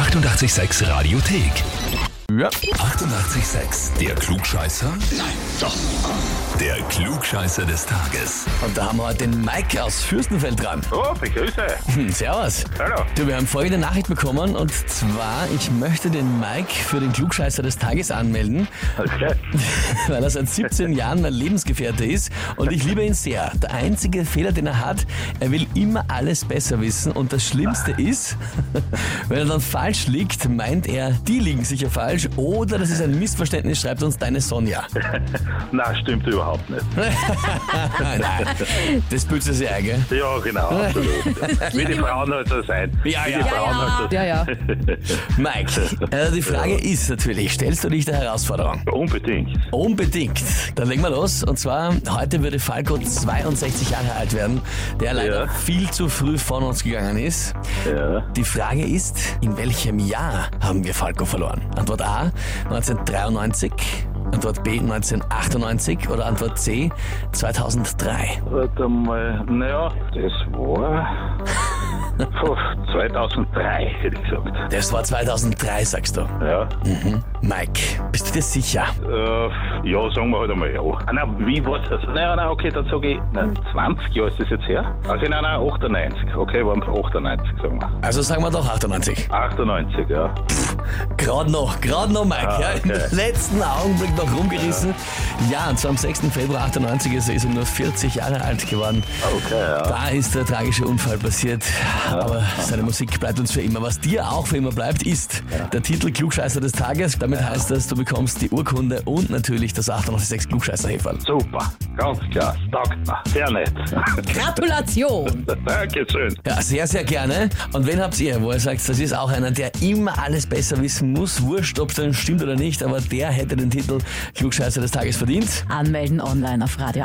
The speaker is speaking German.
886 Radiothek. Ja. 88,6. Der Klugscheißer? Nein, doch. Der Klugscheißer des Tages. Und da haben wir heute den Mike aus Fürstenfeld dran. Oh, begrüße. Hm, servus. Hallo. Du, wir haben folgende Nachricht bekommen und zwar, ich möchte den Mike für den Klugscheißer des Tages anmelden, Okay. weil er seit 17 Jahren mein Lebensgefährte ist und ich liebe ihn sehr. Der einzige Fehler, den er hat, er will immer alles besser wissen und das Schlimmste ist, wenn er dann falsch liegt, meint er, die liegen sicher falsch oder das ist ein Missverständnis, schreibt uns deine Sonja. Nein, stimmt überhaupt nicht. Nein, nein, das büßt sie ein, gell? Ja, genau, absolut. Wie die Frauen halt so sein. Ja, Wie ja. die Frauen halt so Ja, ja. Mike, äh, die Frage ist natürlich, stellst du dich der Herausforderung? Unbedingt. Unbedingt. Dann legen wir los. Und zwar, heute würde Falco 62 Jahre alt werden, der leider Ja. viel zu früh von uns gegangen ist. Ja. Die Frage ist, in welchem Jahr haben wir Falco verloren? Antwort A, 1993. Antwort B, 1998. Oder Antwort C, 2003. Warte mal, naja, das war puh, 2003, hätte ich gesagt. Das war 2003, sagst du. Ja, Mhm. Mike, bist du dir sicher? äh, ja, sagen wir halt einmal ja. Ah, nein, wie war's das? Nein, nein, okay, dann sage ich, nein, 20 Jahre ist das jetzt her? Also nein, nein, 98. Okay, waren 98, sagen wir. Also sagen wir doch 98. 98, ja. Gerade noch, gerade noch, Mike. Ah, ja, Im letzten Augenblick noch rumgerissen. Ja, und zwar am 6. Februar 98 ist er ist er nur 40 Jahre alt geworden. Okay, ja. Da ist der tragische Unfall passiert. Aber seine Musik bleibt uns für immer. Was dir auch für immer bleibt, ist der Titel Klugscheißer des Tages. Damit heißt das, du bekommst die Urkunde und natürlich das 886 klugscheißer -Häferl. Super, ganz klar. Taugt mir. Sehr nett. Gratulation. Dankeschön. Ja, sehr, sehr gerne. Und wen habt ihr, wo ihr sagt, das ist auch einer, der immer alles besser wissen muss, wurscht, ob es dann stimmt oder nicht, aber der hätte den Titel Klugscheißer des Tages verdient. Anmelden online auf Radio